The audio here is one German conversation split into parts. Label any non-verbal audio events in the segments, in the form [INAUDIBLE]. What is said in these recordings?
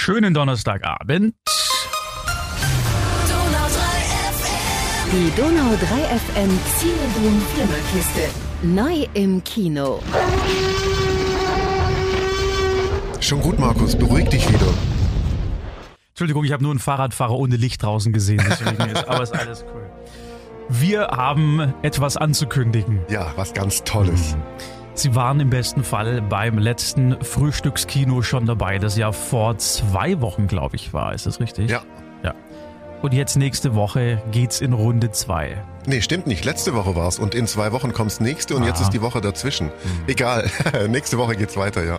schönen Donnerstagabend. Die Donau 3 FM Cinedoom Flimmerkiste. Neu im Kino. Schon gut, Markus, beruhig dich wieder. Entschuldigung, ich habe nur einen Fahrradfahrer ohne Licht draußen gesehen, deswegen ist, aber ist alles cool. Wir haben etwas anzukündigen. Ja, was ganz Tolles. Sie waren im besten Fall beim letzten Frühstückskino schon dabei, das ja vor zwei Wochen, glaube ich, war. Ist das richtig? Ja. Ja. Und jetzt nächste Woche geht's in Runde zwei. Nee, stimmt nicht. Letzte Woche war's und in zwei Wochen kommt's nächste und Ah. jetzt ist die Woche dazwischen. Egal. [LAUGHS] nächste Woche geht's weiter, ja.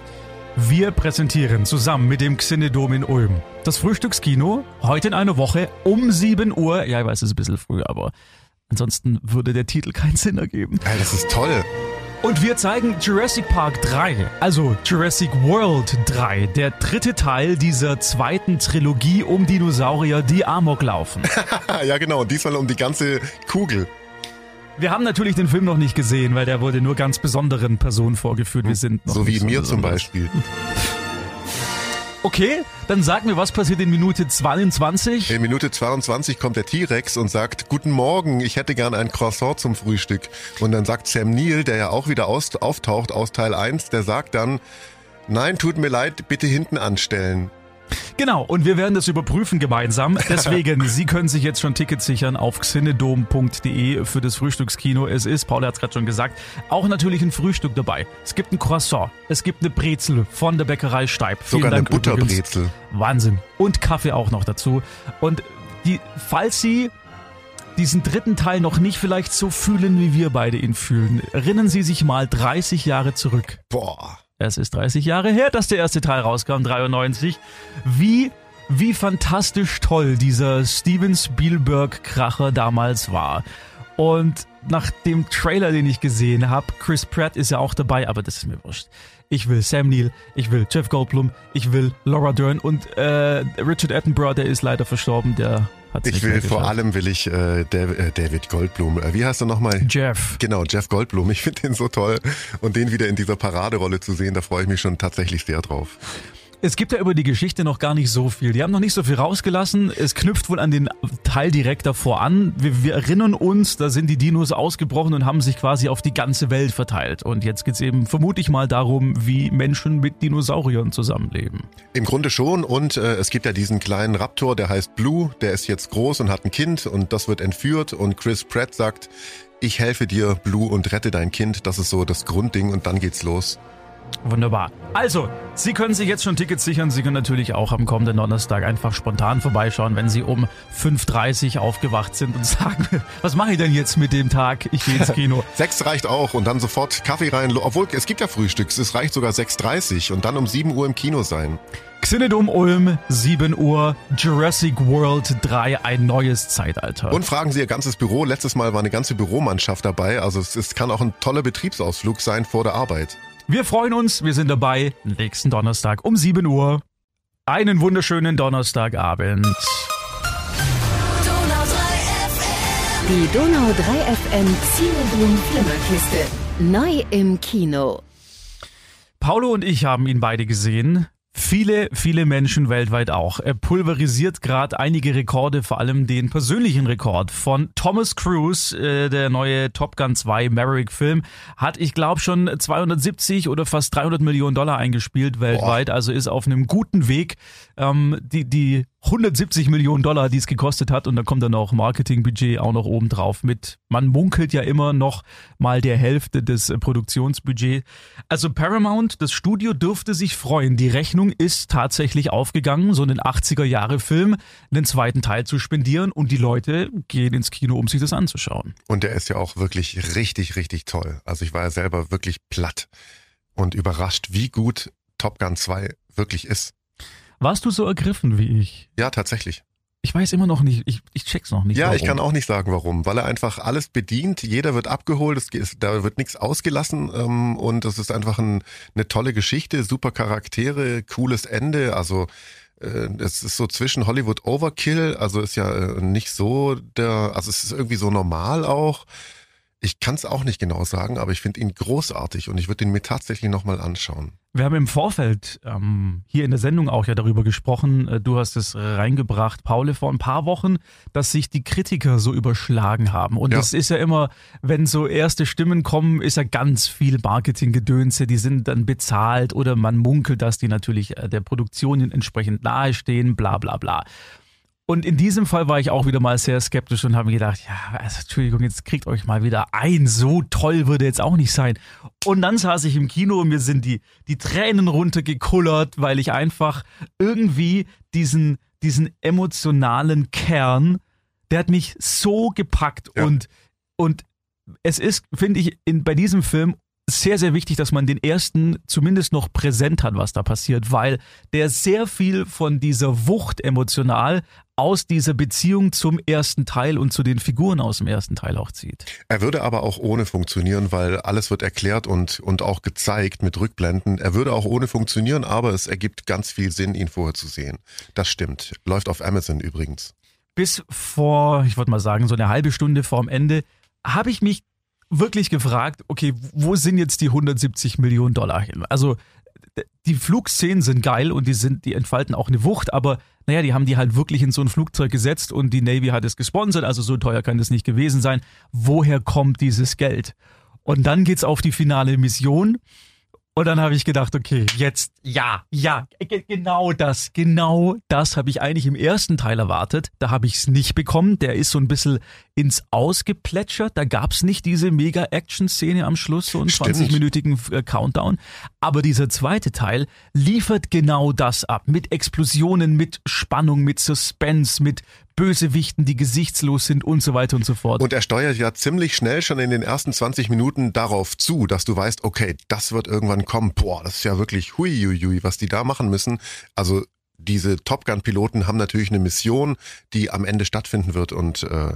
Wir präsentieren zusammen mit dem Xinedom in Ulm das Frühstückskino heute in einer Woche um 7 Uhr. Ja, ich weiß, es ist ein bisschen früh, aber ansonsten würde der Titel keinen Sinn ergeben. Ey, das ist toll. Und wir zeigen Jurassic Park 3, also Jurassic World 3, der dritte Teil dieser zweiten Trilogie um Dinosaurier, die Amok laufen. [LAUGHS] ja, genau. Und diesmal um die ganze Kugel. Wir haben natürlich den Film noch nicht gesehen, weil der wurde nur ganz besonderen Personen vorgeführt. Wir sind noch So wie mir zum besonders. Beispiel. [LAUGHS] Okay, dann sag mir, was passiert in Minute 22? In Minute 22 kommt der T-Rex und sagt, guten Morgen, ich hätte gern ein Croissant zum Frühstück. Und dann sagt Sam Neill, der ja auch wieder aus, auftaucht aus Teil 1, der sagt dann, nein, tut mir leid, bitte hinten anstellen. Genau, und wir werden das überprüfen gemeinsam. [LAUGHS] Deswegen, Sie können sich jetzt schon Tickets sichern auf xinedom.de für das Frühstückskino. Es ist, Paul hat es gerade schon gesagt, auch natürlich ein Frühstück dabei. Es gibt ein Croissant, es gibt eine Brezel von der Bäckerei Steib. Vielen Sogar eine Dank übrigens. Butterbrezel. Wahnsinn. Und Kaffee auch noch dazu. Und die, falls Sie diesen dritten Teil noch nicht vielleicht so fühlen, wie wir beide ihn fühlen, erinnern Sie sich mal 30 Jahre zurück. Boah. Es ist 30 Jahre her, dass der erste Teil rauskam, 93. Wie, wie fantastisch toll dieser Steven Spielberg-Kracher damals war. Und nach dem Trailer, den ich gesehen habe, Chris Pratt ist ja auch dabei, aber das ist mir wurscht. Ich will Sam Neill, ich will Jeff Goldblum, ich will Laura Dern und äh, Richard Attenborough, der ist leider verstorben, der hat Ich will vor allem will ich äh, äh, David Goldblum. Äh, wie heißt er nochmal? Jeff. Genau, Jeff Goldblum. Ich finde den so toll. Und den wieder in dieser Paraderolle zu sehen, da freue ich mich schon tatsächlich sehr drauf. Es gibt ja über die Geschichte noch gar nicht so viel. Die haben noch nicht so viel rausgelassen. Es knüpft wohl an den Teil direkt davor an. Wir, wir erinnern uns, da sind die Dinos ausgebrochen und haben sich quasi auf die ganze Welt verteilt. Und jetzt geht's eben vermutlich mal darum, wie Menschen mit Dinosauriern zusammenleben. Im Grunde schon. Und äh, es gibt ja diesen kleinen Raptor, der heißt Blue. Der ist jetzt groß und hat ein Kind und das wird entführt. Und Chris Pratt sagt, ich helfe dir, Blue, und rette dein Kind. Das ist so das Grundding und dann geht's los. Wunderbar. Also, Sie können sich jetzt schon Tickets sichern. Sie können natürlich auch am kommenden Donnerstag einfach spontan vorbeischauen, wenn Sie um 5.30 Uhr aufgewacht sind und [LAUGHS] sagen, was mache ich denn jetzt mit dem Tag? Ich gehe ins [LAUGHS] Kino. Sechs reicht auch und dann sofort Kaffee rein. Obwohl, es gibt ja Frühstücks. Es reicht sogar 6.30 und dann um 7 Uhr im Kino sein. Xinedom Ulm, 7 Uhr, Jurassic World 3, ein neues Zeitalter. Und fragen Sie Ihr ganzes Büro. Letztes Mal war eine ganze Büromannschaft dabei. Also es, es kann auch ein toller Betriebsausflug sein vor der Arbeit. Wir freuen uns, wir sind dabei nächsten Donnerstag um 7 Uhr. Einen wunderschönen Donnerstagabend. Die Donau 3 FM Cinedoom Flimmerkiste. Neu im Kino. Paulo und ich haben ihn beide gesehen. Viele, viele Menschen weltweit auch. Er pulverisiert gerade einige Rekorde, vor allem den persönlichen Rekord von Thomas Cruise, äh, der neue Top Gun 2 Maverick-Film, hat, ich glaube, schon 270 oder fast 300 Millionen Dollar eingespielt weltweit, also ist auf einem guten Weg. Ähm, die, die 170 Millionen Dollar, die es gekostet hat, und da kommt dann auch Marketingbudget auch noch oben drauf mit. Man munkelt ja immer noch mal der Hälfte des äh, Produktionsbudgets. Also Paramount, das Studio dürfte sich freuen. Die Rechnung ist tatsächlich aufgegangen, so einen 80er Jahre Film, einen zweiten Teil zu spendieren und die Leute gehen ins Kino, um sich das anzuschauen. Und der ist ja auch wirklich richtig, richtig toll. Also ich war ja selber wirklich platt und überrascht, wie gut Top Gun 2 wirklich ist. Warst du so ergriffen wie ich? Ja, tatsächlich. Ich weiß immer noch nicht, ich, ich check's noch nicht. Ja, warum. ich kann auch nicht sagen, warum. Weil er einfach alles bedient, jeder wird abgeholt, es, geht- da wird nichts ausgelassen ähm, und es ist einfach ein, eine tolle Geschichte, super Charaktere, cooles Ende. Also äh, es ist so zwischen Hollywood Overkill, also ist ja äh, nicht so der, also es ist irgendwie so normal auch. Ich kann es auch nicht genau sagen, aber ich finde ihn großartig und ich würde ihn mir tatsächlich nochmal anschauen. Wir haben im Vorfeld ähm, hier in der Sendung auch ja darüber gesprochen, äh, du hast es reingebracht, Paul, vor ein paar Wochen, dass sich die Kritiker so überschlagen haben. Und Ja. das ist ja immer, wenn so erste Stimmen kommen, ist ja ganz viel Marketinggedönse, die sind dann bezahlt oder man munkelt, dass die natürlich äh, der Produktion entsprechend nahestehen, bla bla bla. Und in diesem Fall war ich auch wieder mal sehr skeptisch und habe mir gedacht, ja, also Entschuldigung, jetzt kriegt euch mal wieder ein. So toll würde jetzt auch nicht sein. Und dann saß ich im Kino und mir sind die, die Tränen runtergekullert, weil ich einfach irgendwie diesen, diesen emotionalen Kern, der hat mich so gepackt Ja. und, und es ist, finde ich, in, bei diesem Film sehr, sehr wichtig, dass man den ersten zumindest noch präsent hat, was da passiert, weil der sehr viel von dieser Wucht emotional aus dieser Beziehung zum ersten Teil und zu den Figuren aus dem ersten Teil auch zieht. Er würde aber auch ohne funktionieren, weil alles wird erklärt und, und auch gezeigt mit Rückblenden. Er würde auch ohne funktionieren, aber es ergibt ganz viel Sinn, ihn vorher zu sehen. Das stimmt. Läuft auf Amazon übrigens. Bis vor, ich würde mal sagen, so eine halbe Stunde vorm Ende, habe ich mich wirklich gefragt, okay, wo sind jetzt die 170 Millionen Dollar hin? Also die Flugszenen sind geil und die sind, die entfalten auch eine Wucht, aber naja, die haben die halt wirklich in so ein Flugzeug gesetzt und die Navy hat es gesponsert, also so teuer kann das nicht gewesen sein. Woher kommt dieses Geld? Und dann geht's auf die finale Mission. Und dann habe ich gedacht, okay, jetzt, ja, ja, ge- genau das, genau das habe ich eigentlich im ersten Teil erwartet. Da habe ich es nicht bekommen. Der ist so ein bisschen ins Ausgeplätschert. Da gab es nicht diese Mega-Action-Szene am Schluss, so einen Stimmt. 20-minütigen äh, Countdown. Aber dieser zweite Teil liefert genau das ab. Mit Explosionen, mit Spannung, mit Suspense, mit Bösewichten, die gesichtslos sind und so weiter und so fort. Und er steuert ja ziemlich schnell schon in den ersten 20 Minuten darauf zu, dass du weißt, okay, das wird irgendwann kommen. Boah, das ist ja wirklich huiuiui, was die da machen müssen. Also diese Top Gun-Piloten haben natürlich eine Mission, die am Ende stattfinden wird und äh,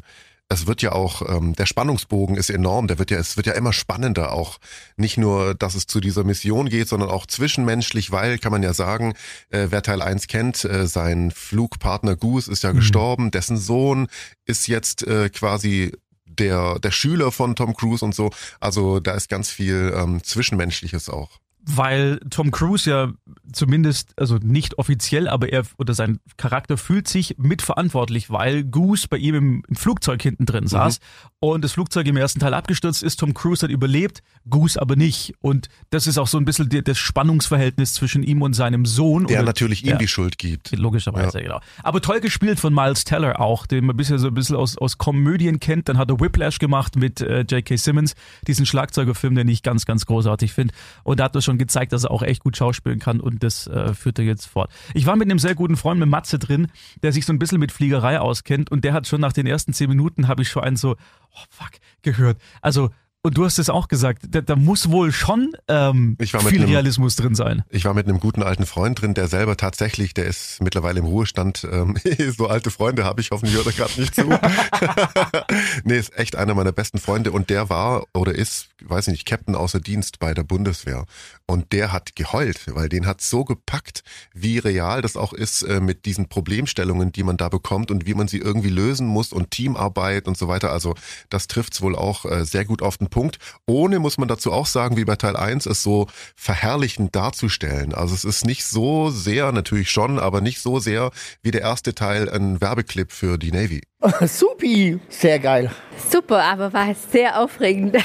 es wird ja auch, ähm, der Spannungsbogen ist enorm, der wird ja, es wird ja immer spannender auch. Nicht nur, dass es zu dieser Mission geht, sondern auch zwischenmenschlich, weil, kann man ja sagen, äh, wer Teil 1 kennt, äh, sein Flugpartner Goose ist ja gestorben, dessen Sohn ist jetzt äh, quasi der, der Schüler von Tom Cruise und so. Also da ist ganz viel ähm, Zwischenmenschliches auch. Weil Tom Cruise ja zumindest, also nicht offiziell, aber er oder sein Charakter fühlt sich mitverantwortlich, weil Goose bei ihm im, im Flugzeug hinten drin saß und das Flugzeug im ersten Teil abgestürzt ist. Tom Cruise hat überlebt, Goose aber nicht. Und das ist auch so ein bisschen das Spannungsverhältnis zwischen ihm und seinem Sohn. Der oder, natürlich ihm ja. die Schuld gibt. Logischerweise, genau. Aber toll gespielt von Miles Teller auch, den man bisher so ein bisschen aus, aus Komödien kennt. Dann hat er Whiplash gemacht mit äh, J.K. Simmons, diesen Schlagzeugerfilm, den ich ganz, ganz großartig finde. Und da hat er schon gezeigt, dass er auch echt gut schauspielen kann und das äh, führt er jetzt fort. Ich war mit einem sehr guten Freund, mit Matze drin, der sich so ein bisschen mit Fliegerei auskennt und der hat schon nach den ersten zehn Minuten, habe ich schon einen so, oh fuck, gehört. Also, und du hast es auch gesagt, da, da muss wohl schon ähm, viel einem- Realismus drin sein. Ich war mit einem guten alten Freund drin, der selber tatsächlich, der ist mittlerweile im Ruhestand. Ähm, [LAUGHS] so alte Freunde habe ich, hoffentlich hört er gerade nicht zu. [LAUGHS] nee, ist echt einer meiner besten Freunde und der war oder ist, weiß ich nicht, Captain außer Dienst bei der Bundeswehr. Und der hat geheult, weil den hat so gepackt, wie real das auch ist äh, mit diesen Problemstellungen, die man da bekommt und wie man sie irgendwie lösen muss und Teamarbeit und so weiter. Also das trifft's wohl auch äh, sehr gut auf den Punkt. Ohne, muss man dazu auch sagen, wie bei Teil 1, es so verherrlichend darzustellen. Also es ist nicht so sehr, natürlich schon, aber nicht so sehr wie der erste Teil ein Werbeclip für die Navy. [LAUGHS] Supi, sehr geil. Super, aber war sehr aufregend.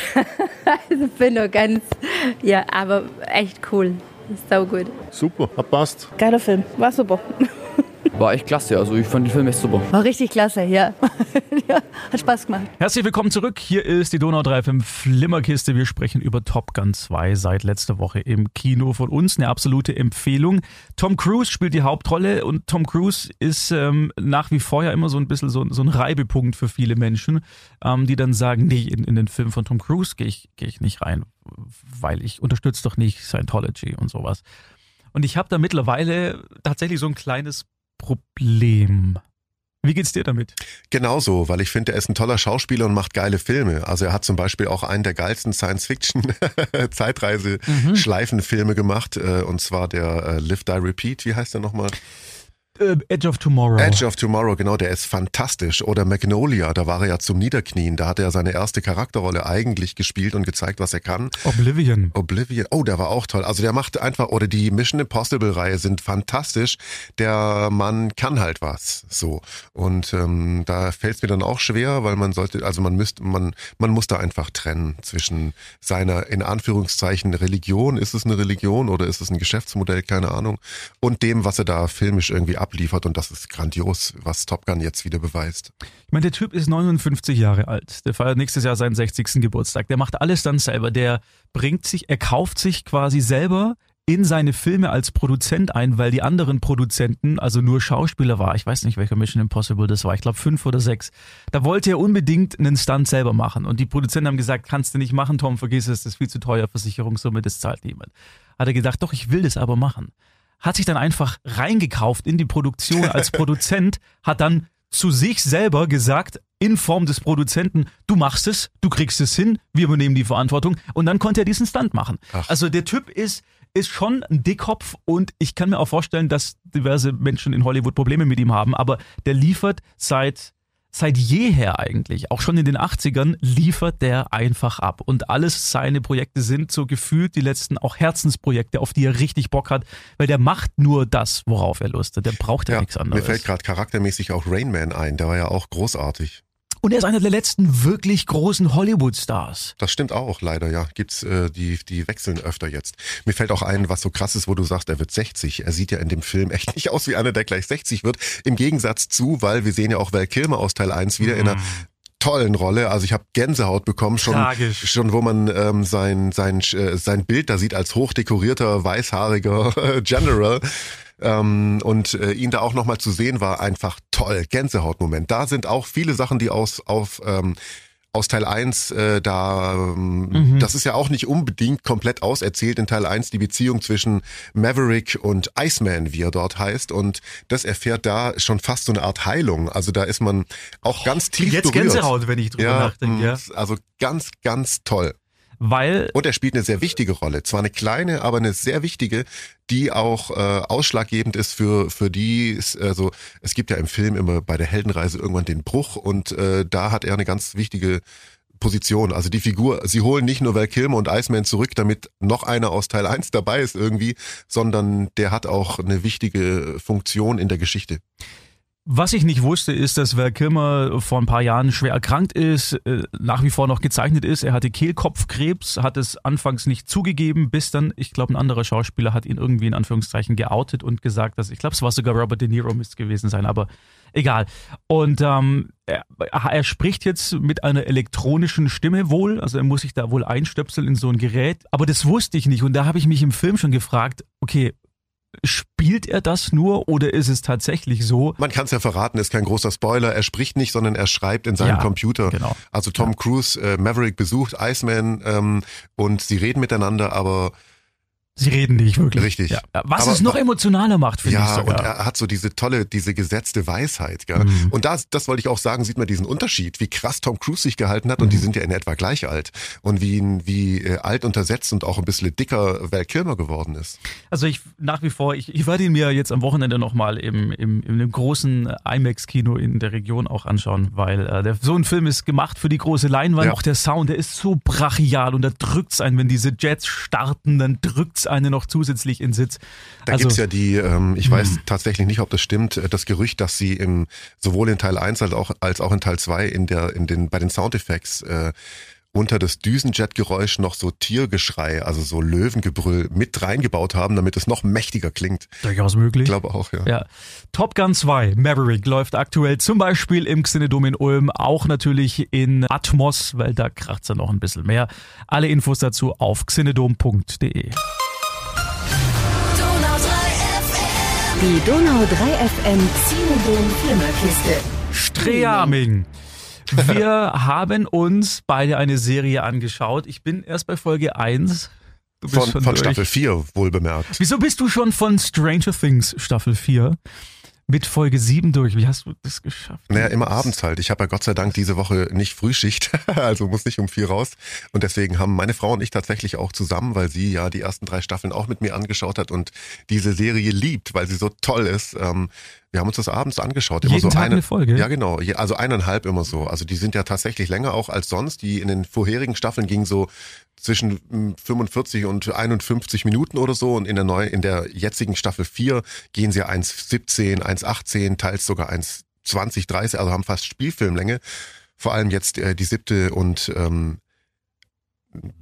[LAUGHS] also bin nur ganz, ja, aber echt cool. So gut. Super, hat passt. Geiler Film, war super. [LAUGHS] War echt klasse, also ich fand den Film echt super. War richtig klasse, ja. [LAUGHS] ja, hat Spaß gemacht. Herzlich willkommen zurück. Hier ist die Donau 3.5 Flimmerkiste. Wir sprechen über Top Gun 2 seit letzter Woche im Kino von uns. Eine absolute Empfehlung. Tom Cruise spielt die Hauptrolle und Tom Cruise ist ähm, nach wie vor ja immer so ein bisschen so, so ein Reibepunkt für viele Menschen, ähm, die dann sagen, nee, in, in den Film von Tom Cruise gehe ich, geh ich nicht rein, weil ich unterstütze doch nicht Scientology und sowas. Und ich habe da mittlerweile tatsächlich so ein kleines Problem. Wie geht's dir damit? Genauso, weil ich finde, er ist ein toller Schauspieler und macht geile Filme. Also er hat zum Beispiel auch einen der geilsten Science-Fiction-Zeitreise-Schleifenfilme gemacht, äh, und zwar der äh, Live, Die, Repeat. Wie heißt der nochmal? Äh, Edge of Tomorrow. Edge of Tomorrow, genau, der ist fantastisch. Oder Magnolia, da war er ja zum Niederknien. Da hat er seine erste Charakterrolle eigentlich gespielt und gezeigt, was er kann. Oblivion. Oblivion, oh, der war auch toll. Also der macht einfach, oder die Mission Impossible Reihe sind fantastisch. Der Mann kann halt was, so. Und ähm, da fällt es mir dann auch schwer, weil man sollte, also man müsste, man, man muss da einfach trennen zwischen seiner, in Anführungszeichen, Religion, ist es eine Religion oder ist es ein Geschäftsmodell, keine Ahnung, und dem, was er da filmisch irgendwie abliefert und das ist grandios, was Top Gun jetzt wieder beweist. Ich meine, der Typ ist 59 Jahre alt. Der feiert nächstes Jahr seinen 60. Geburtstag. Der macht alles dann selber. Der bringt sich, er kauft sich quasi selber in seine Filme als Produzent ein, weil die anderen Produzenten, also nur Schauspieler war, ich weiß nicht, welcher Mission Impossible das war, ich glaube fünf oder sechs, da wollte er unbedingt einen Stunt selber machen. Und die Produzenten haben gesagt, kannst du nicht machen, Tom, vergiss es, das ist viel zu teuer, Versicherungssumme, das zahlt niemand. Hat er gedacht, doch, ich will das aber machen. Hat sich dann einfach reingekauft in die Produktion als [LAUGHS] Produzent, hat dann zu sich selber gesagt, in Form des Produzenten, du machst es, du kriegst es hin, wir übernehmen die Verantwortung und dann konnte er diesen Stunt machen. Ach. Also der Typ ist, ist schon ein Dickkopf und ich kann mir auch vorstellen, dass diverse Menschen in Hollywood Probleme mit ihm haben, aber der liefert seit seit jeher eigentlich, auch schon in den 80ern, liefert der einfach ab. Und alles seine Projekte sind so gefühlt die letzten auch Herzensprojekte, auf die er richtig Bock hat, weil der macht nur das, worauf er Lust hat. Der braucht ja, nichts Mir anderes. fällt gerade charaktermäßig auch Rain Man ein, der war ja auch großartig. Und er ist einer der letzten wirklich großen Hollywood-Stars. Das stimmt auch, leider, ja. Gibt's, äh, die, die wechseln öfter jetzt. Mir fällt auch ein, was so krass ist, wo du sagst, er wird 60. Er sieht ja in dem Film echt nicht aus wie einer, der gleich 60 wird. Im Gegensatz zu, weil wir sehen ja auch Val Kilmer aus Teil 1 wieder in einer tollen Rolle. Also ich habe Gänsehaut bekommen, schon, Tragisch. schon wo man ähm, sein, sein, äh, sein Bild da sieht als hochdekorierter, weißhaariger [LAUGHS] General. Ähm, und äh, ihn da auch nochmal zu sehen, war einfach toll. Gänsehautmoment. Da sind auch viele Sachen, die aus, auf, ähm, aus Teil 1 äh, da, ähm, das ist ja auch nicht unbedingt komplett auserzählt in Teil 1, die Beziehung zwischen Maverick und Iceman, wie er dort heißt. Und das erfährt da schon fast so eine Art Heilung. Also da ist man auch ganz tief Jetzt berührt. Gänsehaut, wenn ich drüber Ja, nachdenke. Ja. also ganz, ganz toll. Weil Und er spielt eine sehr wichtige Rolle. Zwar eine kleine, aber eine sehr wichtige, die auch äh, ausschlaggebend ist für, für die, also es gibt ja im Film immer bei der Heldenreise irgendwann den Bruch und äh, da hat er eine ganz wichtige Position. Also die Figur, sie holen nicht nur Val Kilmer und Iceman zurück, damit noch einer aus Teil 1 dabei ist irgendwie, sondern der hat auch eine wichtige Funktion in der Geschichte. Was ich nicht wusste, ist, dass Val Kilmer vor ein paar Jahren schwer erkrankt ist, äh, nach wie vor noch gezeichnet ist. Er hatte Kehlkopfkrebs, hat es anfangs nicht zugegeben, bis dann, ich glaube, ein anderer Schauspieler hat ihn irgendwie in Anführungszeichen geoutet und gesagt, dass, ich glaube, es war sogar Robert De Niro müsste gewesen sein, aber egal. Und ähm, er, er spricht jetzt mit einer elektronischen Stimme wohl, also er muss sich da wohl einstöpseln in so ein Gerät, aber das wusste ich nicht und da habe ich mich im Film schon gefragt, okay, spielt er das nur oder ist es tatsächlich so? Man kann es ja verraten, ist kein großer Spoiler. Er spricht nicht, sondern er schreibt in seinem Ja, Computer. genau. Also Tom Cruise, äh, Maverick besucht Iceman ähm, und sie reden miteinander, aber Sie reden nicht wirklich. Richtig. Ja. Was Aber es noch emotionaler macht, finde ich ja, und er hat so diese tolle, diese gesetzte Weisheit. Gell? Mhm. Und das, das wollte ich auch sagen, sieht man diesen Unterschied, wie krass Tom Cruise sich gehalten hat und die Mhm. sind ja in etwa gleich alt. Und wie, wie äh, alt untersetzt und auch ein bisschen dicker Val Kilmer geworden ist. Also ich nach wie vor, ich, ich werde ihn mir jetzt am Wochenende nochmal im, im, in einem großen IMAX-Kino in der Region auch anschauen, weil äh, der, so ein Film ist gemacht für die große Leinwand. Ja. Auch der Sound, der ist so brachial und da drückt's einen, wenn diese Jets starten, dann drückt's einen noch zusätzlich in Sitz. Da also, gibt's ja die, ähm, ich weiß tatsächlich nicht, ob das stimmt, äh, das Gerücht, dass sie im, sowohl in Teil 1 als auch, als auch in Teil 2 in der, in den, bei den Soundeffects äh, unter das Düsenjet-Geräusch noch so Tiergeschrei, also so Löwengebrüll mit reingebaut haben, damit es noch mächtiger klingt. durchaus möglich. Ich glaube auch, ja. Ja. Top Gun 2, Maverick, läuft aktuell zum Beispiel im Xenodom in Ulm, auch natürlich in Atmos, weil da kracht's ja noch ein bisschen mehr. Alle Infos dazu auf xenodom.de. Die Donau 3 FM Zinedom Flimmerkiste. Streaming. Wir [LAUGHS] haben uns beide eine Serie angeschaut. Ich bin erst bei Folge 1. Du bist Von, von. Staffel 4, wohl bemerkt. Wieso bist du schon von Stranger Things Staffel 4 mit Folge 7 durch? Wie hast du das geschafft? Naja, immer abends halt. Ich habe ja Gott sei Dank diese Woche nicht Frühschicht, [LAUGHS] also muss nicht um vier raus. Und deswegen haben meine Frau und ich tatsächlich auch zusammen, weil sie ja die ersten drei Staffeln auch mit mir angeschaut hat und diese Serie liebt, weil sie so toll ist, ähm, Wir haben uns das abends angeschaut. Jeden so Tag eine Folge? Ja, genau. Also eineinhalb immer so. Also die sind ja tatsächlich länger auch als sonst. Die in den vorherigen Staffeln gingen so zwischen mm, 45 und 51 Minuten oder so. Und in der neuen, in der jetzigen Staffel 4 gehen sie 1,17, 1,18, teils sogar 1,20, 30, also haben fast Spielfilmlänge. Vor allem jetzt äh, die siebte und ähm,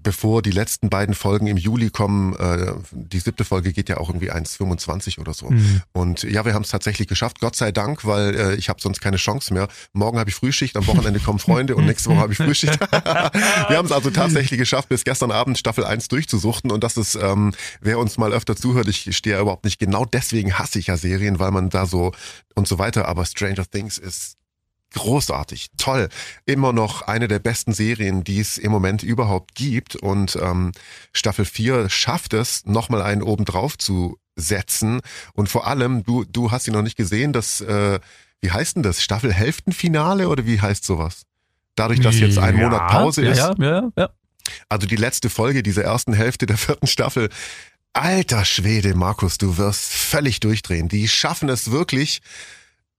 bevor die letzten beiden Folgen im Juli kommen, äh, die siebte Folge geht ja auch irgendwie 1,25 oder so. Mhm. Und ja, wir haben es tatsächlich geschafft, Gott sei Dank, weil äh, ich habe sonst keine Chance mehr. Morgen habe ich Frühschicht, am Wochenende kommen Freunde und nächste Woche habe ich Frühschicht. [LAUGHS] [LAUGHS] wir haben es also tatsächlich geschafft, bis gestern Abend Staffel 1 durchzusuchten und das ist, ähm, wer uns mal öfter zuhört, ich stehe ja überhaupt nicht, genau deswegen hasse ich ja Serien, weil man da so und so weiter, aber Stranger Things ist großartig, toll. Immer noch eine der besten Serien, die es im Moment überhaupt gibt. Und ähm, Staffel 4 schafft es, nochmal einen obendrauf zu setzen. Und vor allem, du, du hast sie noch nicht gesehen, das, äh, wie heißt denn das? Staffelhälftenfinale oder wie heißt sowas? Dadurch, dass jetzt ein Ja, Monat Pause ja, ist. Ja, ja, ja. Also die letzte Folge dieser ersten Hälfte der vierten Staffel. Alter Schwede, Markus, du wirst völlig durchdrehen. Die schaffen es wirklich,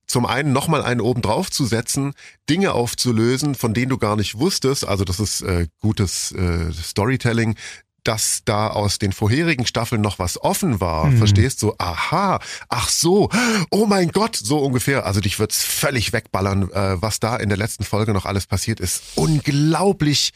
zum einen nochmal einen oben drauf zu setzen, Dinge aufzulösen, von denen du gar nicht wusstest. Also das ist äh, gutes äh, Storytelling dass da aus den vorherigen Staffeln noch was offen war, Mhm. verstehst du? Aha, ach so, oh mein Gott, so ungefähr. Also dich wird's völlig wegballern, äh, was da in der letzten Folge noch alles passiert ist. Unglaublich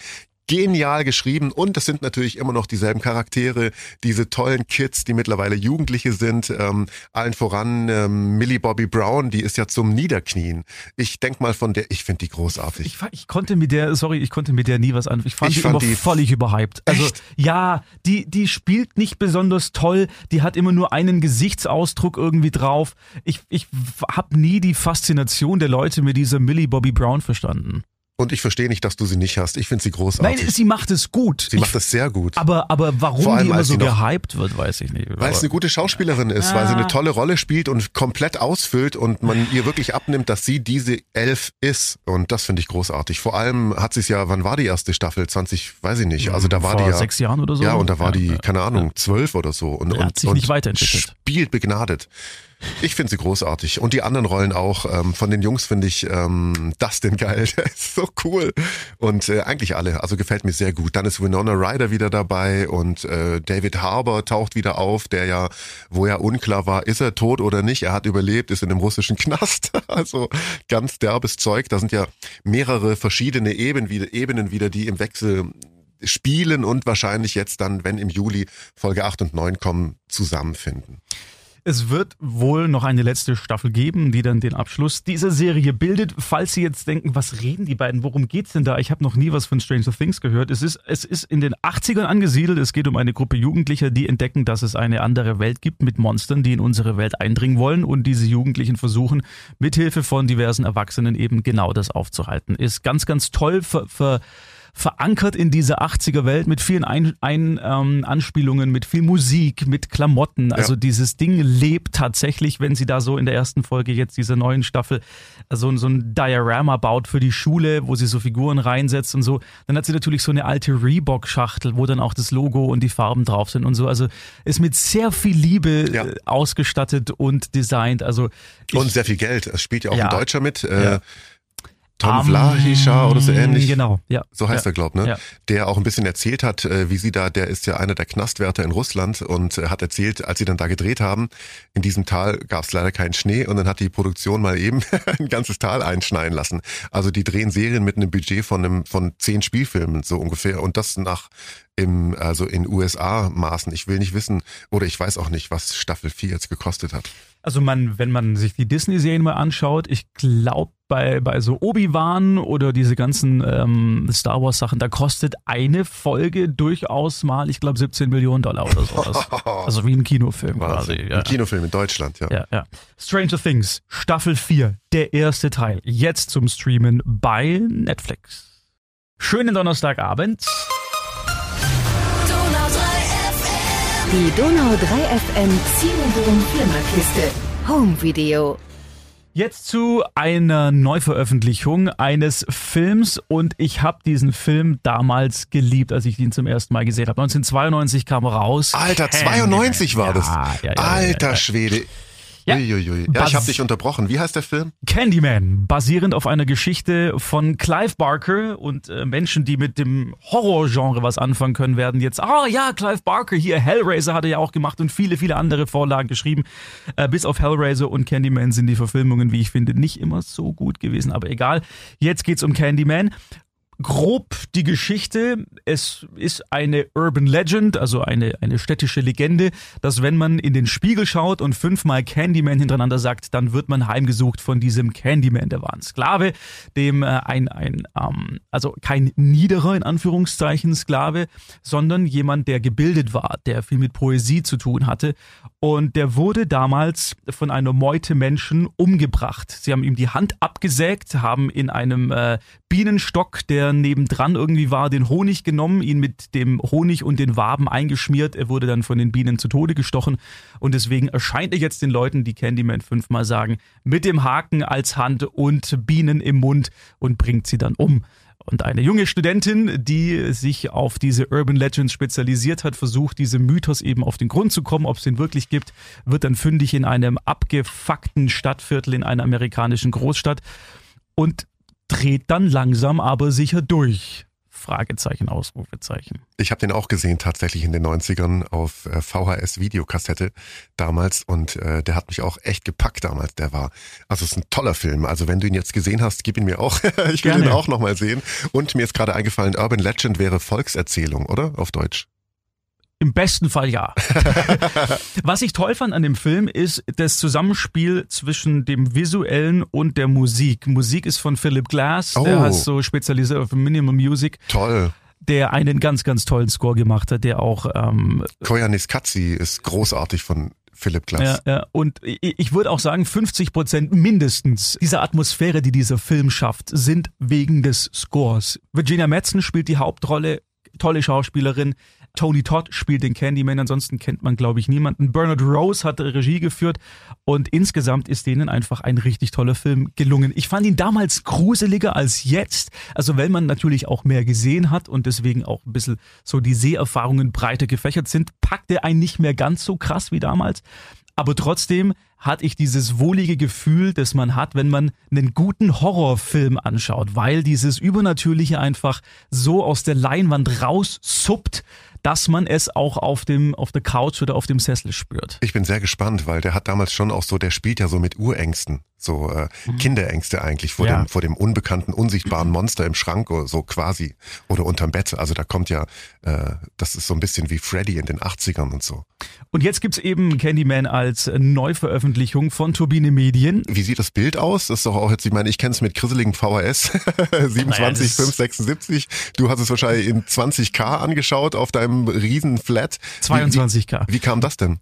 genial geschrieben und es sind natürlich immer noch dieselben Charaktere, diese tollen Kids, die mittlerweile Jugendliche sind, ähm, allen voran ähm, Millie Bobby Brown, die ist ja zum Niederknien. Ich denk mal von der, ich finde die großartig. Ich, ich konnte mit der, sorry, ich konnte mit der nie was an. Ich fand Ich die fand immer die- völlig überhyped. Also Echt? ja, die die spielt nicht besonders toll. Die hat immer nur einen Gesichtsausdruck irgendwie drauf. Ich ich habe nie die Faszination der Leute mit dieser Millie Bobby Brown verstanden. Und ich verstehe nicht, dass du sie nicht hast. Ich finde sie großartig. Nein, sie macht es gut. sie ich, macht das sehr gut. aber aber warum allem, die immer so sie noch- gehypt wird, weiß ich nicht. Weil es eine gute Schauspielerin ist, weil sie eine Ah. tolle Rolle spielt und komplett ausfüllt und man [SIGHS] ihr wirklich abnimmt, dass sie diese Elf ist. Und das finde ich großartig. Vor allem hat sie es ja, wann war die erste Staffel? 20, weiß ich nicht. Also da war vor die ja. sechs Jahren oder so. Ja, und da war die, ja. keine Ahnung, zwölf oder so. Und, und, hat sich und nicht weiterentwickelt. Spielt begnadet. Ich finde sie großartig. Und die anderen Rollen auch. Ähm, von den Jungs finde ich ähm, Dustin geil. [LAUGHS] Der ist so cool. Und äh, eigentlich alle. Also gefällt mir sehr gut. Dann ist Winona Ryder wieder dabei und äh, David Harbour taucht wieder auf, der ja, wo ja unklar war, ist er tot oder nicht. Er hat überlebt, ist in einem russischen [LAUGHS] Knast. Also ganz derbes Zeug. Da sind ja mehrere verschiedene Ebenen wieder, Ebenen wieder, die im Wechsel spielen und wahrscheinlich jetzt dann, wenn im Juli Folge 8 und 9 kommen, zusammenfinden. Es wird wohl noch eine letzte Staffel geben, die dann den Abschluss dieser Serie bildet. Falls Sie jetzt denken, was reden die beiden? Worum geht's denn da? Ich habe noch nie was von Stranger Things gehört. Es ist, es ist in den 80ern angesiedelt. Es geht um eine Gruppe Jugendlicher, die entdecken, dass es eine andere Welt gibt mit Monstern, die in unsere Welt eindringen wollen. Und diese Jugendlichen versuchen, mithilfe von diversen Erwachsenen eben genau das aufzuhalten. Ist ganz, ganz toll ver, ver, verankert in dieser 80er Welt mit vielen Ein, Ein, ähm, Anspielungen, mit viel Musik, mit Klamotten. Also dieses Ding lebt tatsächlich, wenn sie da so in der ersten Folge jetzt dieser neuen Staffel so, so ein Diorama baut für die Schule, wo sie so Figuren reinsetzt und so. Dann hat sie natürlich so eine alte Reebok-Schachtel, wo dann auch das Logo und die Farben drauf sind und so. Also ist mit sehr viel Liebe Ja. äh, ausgestattet und designt. Also ich, Und sehr viel Geld. Es spielt ja auch Ja. ein Deutscher mit. Äh, Ja. Tom Vlahischer oder so ähnlich. Genau, ja. So heißt ja. er, glaub, ne? Ja. Der auch ein bisschen erzählt hat, äh, wie sie da, der ist ja einer der Knastwärter in Russland und äh, hat erzählt, als sie dann da gedreht haben, in diesem Tal gab es leider keinen Schnee und dann hat die Produktion mal eben [LAUGHS] ein ganzes Tal einschneien lassen. Also die drehen Serien mit einem Budget von einem von zehn Spielfilmen so ungefähr und das nach im also in USA Maßen. Ich will nicht wissen oder ich weiß auch nicht, was Staffel 4 jetzt gekostet hat. Also man, wenn man sich die Disney-Serien mal anschaut, ich glaube bei, bei so Obi-Wan oder diese ganzen ähm, Star Wars-Sachen, da kostet eine Folge durchaus mal, ich glaube, 17 Millionen Dollar oder sowas. [LAUGHS] also wie ein Kinofilm quasi. Wahnsinn. Ja. Ein Kinofilm in Deutschland, ja. Ja, ja. Stranger Things, Staffel 4, der erste Teil, jetzt zum Streamen bei Netflix. Schönen Donnerstagabend. Donau 3 FM. Die Donau 3 FM Zielendom Flimmerkiste. Home Video. Jetzt zu einer Neuveröffentlichung eines Films und ich habe diesen Film damals geliebt, als ich ihn zum ersten Mal gesehen habe. 1992 kam er raus. Alter, 92 war das. Ja, ja, ja, Alter. Schwede. Ja. Uiuiui. Ja, Bas- ich habe dich unterbrochen. Wie heißt der Film? Candyman, basierend auf einer Geschichte von Clive Barker und äh, Menschen, die mit dem Horrorgenre was anfangen können, werden jetzt, ah ja, Clive Barker hier, Hellraiser hat er ja auch gemacht und viele, viele andere Vorlagen geschrieben. Äh, bis auf Hellraiser und Candyman sind die Verfilmungen, wie ich finde, nicht immer so gut gewesen, aber egal. Jetzt geht's um Candyman. Grob die Geschichte. Es ist eine Urban Legend, also eine, eine städtische Legende, dass wenn man in den Spiegel schaut und fünfmal Candyman hintereinander sagt, dann wird man heimgesucht von diesem Candyman. Der war ein Sklave, dem äh, ein, ein ähm, also kein niederer in Anführungszeichen Sklave, sondern jemand, der gebildet war, der viel mit Poesie zu tun hatte. Und der wurde damals von einer Meute Menschen umgebracht. Sie haben ihm die Hand abgesägt, haben in einem äh, Bienenstock, der nebendran irgendwie war, den Honig genommen, ihn mit dem Honig und den Waben eingeschmiert. Er wurde dann von den Bienen zu Tode gestochen. Und deswegen erscheint er jetzt den Leuten, die Candyman fünfmal sagen, mit dem Haken als Hand und Bienen im Mund und bringt sie dann um. Und eine junge Studentin, die sich auf diese Urban Legends spezialisiert hat, versucht, diesem Mythos eben auf den Grund zu kommen, ob es den wirklich gibt, wird dann fündig in einem abgefuckten Stadtviertel in einer amerikanischen Großstadt und dreht dann langsam aber sicher durch. Fragezeichen, Ausrufezeichen. Ich habe den auch gesehen tatsächlich in den 90ern auf äh, VHS-Videokassette damals und äh, der hat mich auch echt gepackt damals. Der war, also es ist ein toller Film. Also wenn du ihn jetzt gesehen hast, gib ihn mir auch. [LAUGHS] ich will Gerne. ihn auch nochmal sehen. Und mir ist gerade eingefallen, Urban Legend wäre Volkserzählung, oder? Auf Deutsch. Im besten Fall ja. [LAUGHS] Was ich toll fand an dem Film ist das Zusammenspiel zwischen dem visuellen und der Musik. Musik ist von Philip Glass, der Oh. hat so spezialisiert auf Minimal Music, Toll. der einen ganz, ganz tollen Score gemacht hat, der auch ähm, Koyanis Katzi ist großartig von Philipp Glass. Ja, ja. Und ich, ich würde auch sagen, 50 Prozent mindestens dieser Atmosphäre, die dieser Film schafft, sind wegen des Scores. Virginia Madsen spielt die Hauptrolle, tolle Schauspielerin. Tony Todd spielt den Candyman, ansonsten kennt man, glaube ich, niemanden. Bernard Rose hat Regie geführt und insgesamt ist denen einfach ein richtig toller Film gelungen. Ich fand ihn damals gruseliger als jetzt, also weil man natürlich auch mehr gesehen hat und deswegen auch ein bisschen so die Seherfahrungen breiter gefächert sind, packt er einen nicht mehr ganz so krass wie damals. Aber trotzdem hatte ich dieses wohlige Gefühl, das man hat, wenn man einen guten Horrorfilm anschaut, weil dieses Übernatürliche einfach so aus der Leinwand raussuppt, dass man es auch auf dem auf der Couch oder auf dem Sessel spürt. Ich bin sehr gespannt, weil der hat damals schon auch so, der spielt ja so mit Urängsten, so äh, Kinderängste eigentlich vor Mhm. Ja. dem vor dem unbekannten unsichtbaren Monster im Schrank oder so quasi oder unterm Bett. Also da kommt ja, äh, das ist so ein bisschen wie Freddy in den 80ern und so. Und jetzt gibt's eben Candyman als Neuveröffentlichung von Turbine Medien. Wie sieht das Bild aus? Das ist doch auch jetzt, ich meine, ich kenne es mit grisseligen VHS [LAUGHS] 27, das- 5, 76. Du hast es wahrscheinlich in 20k angeschaut auf deinem riesen Flat. Wie, 22K. wie, wie kam das denn?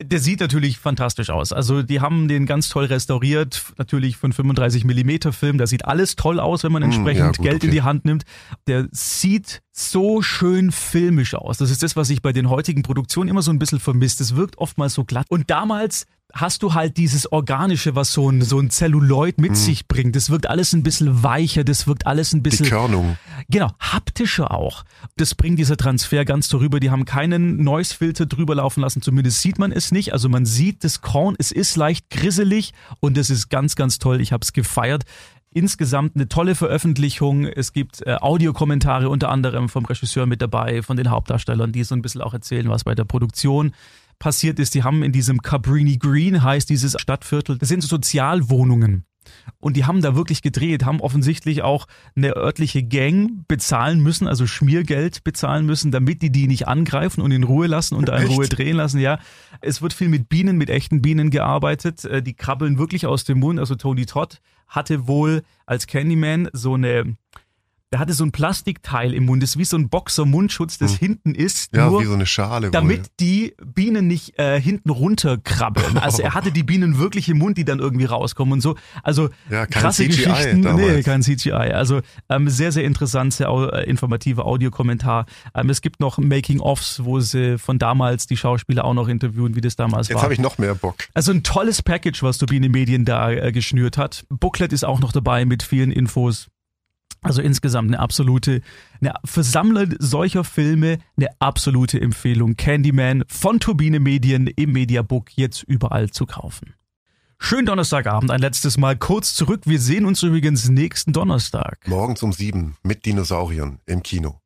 Der sieht natürlich fantastisch aus. Also die haben den ganz toll restauriert, natürlich von 35 Millimeter Film. Da sieht alles toll aus, wenn man entsprechend ja, gut, Geld in okay. die Hand nimmt. Der sieht so schön filmisch aus. Das ist das, was ich bei den heutigen Produktionen immer so ein bisschen vermisst. Es wirkt oftmals so glatt. Und damals hast du halt dieses Organische, was so ein, so ein Celluloid mit sich bringt. Das wirkt alles ein bisschen weicher, das wirkt alles ein Die bisschen Körnung. Genau, haptischer auch. Das bringt dieser Transfer ganz darüber. Die haben keinen Noise-Filter drüber laufen lassen, zumindest sieht man es nicht. Also man sieht das Korn, es ist leicht grisselig und es ist ganz, ganz toll. Ich habe es gefeiert. Insgesamt eine tolle Veröffentlichung. Es gibt äh, Audiokommentare unter anderem vom Regisseur mit dabei, von den Hauptdarstellern, die so ein bisschen auch erzählen, was bei der Produktion passiert ist. Die haben in diesem Cabrini Green, heißt dieses Stadtviertel, das sind so Sozialwohnungen. Und die haben da wirklich gedreht, haben offensichtlich auch eine örtliche Gang bezahlen müssen, also Schmiergeld bezahlen müssen, damit die die nicht angreifen und in Ruhe lassen und in? Ruhe drehen lassen. Ja, es wird viel mit Bienen, mit echten Bienen gearbeitet. Äh, Die krabbeln wirklich aus dem Mund. Also Tony Todd hatte wohl als Candyman so eine, der hatte so ein Plastikteil im Mund, das ist wie so ein Boxer-Mundschutz, das hinten ist, Hm. Ja, nur wie so eine Schale. wohl. damit die Bienen nicht äh, hinten runterkrabbeln. Also er [LAUGHS] hatte die Bienen wirklich im Mund, die dann irgendwie rauskommen und so. Also Ja, kein krasse CGI Geschichten. damals. Nee, kein CGI. Also ähm, sehr, sehr interessant, sehr au- äh, informative Audiokommentar. Ähm, es gibt noch Making-ofs, wo sie von damals die Schauspieler auch noch interviewen, wie das damals Jetzt war. habe ich noch mehr Bock. Also ein tolles Package, was Turbine Medien da äh, geschnürt hat. Booklet ist auch noch dabei mit vielen Infos. Also insgesamt eine absolute, eine, für Sammler solcher Filme eine absolute Empfehlung. Candyman von Turbine Medien im Mediabook jetzt überall zu kaufen. Schönen Donnerstagabend, ein letztes Mal kurz zurück. Wir sehen uns übrigens nächsten Donnerstag. Morgens um sieben mit Dinosauriern im Kino.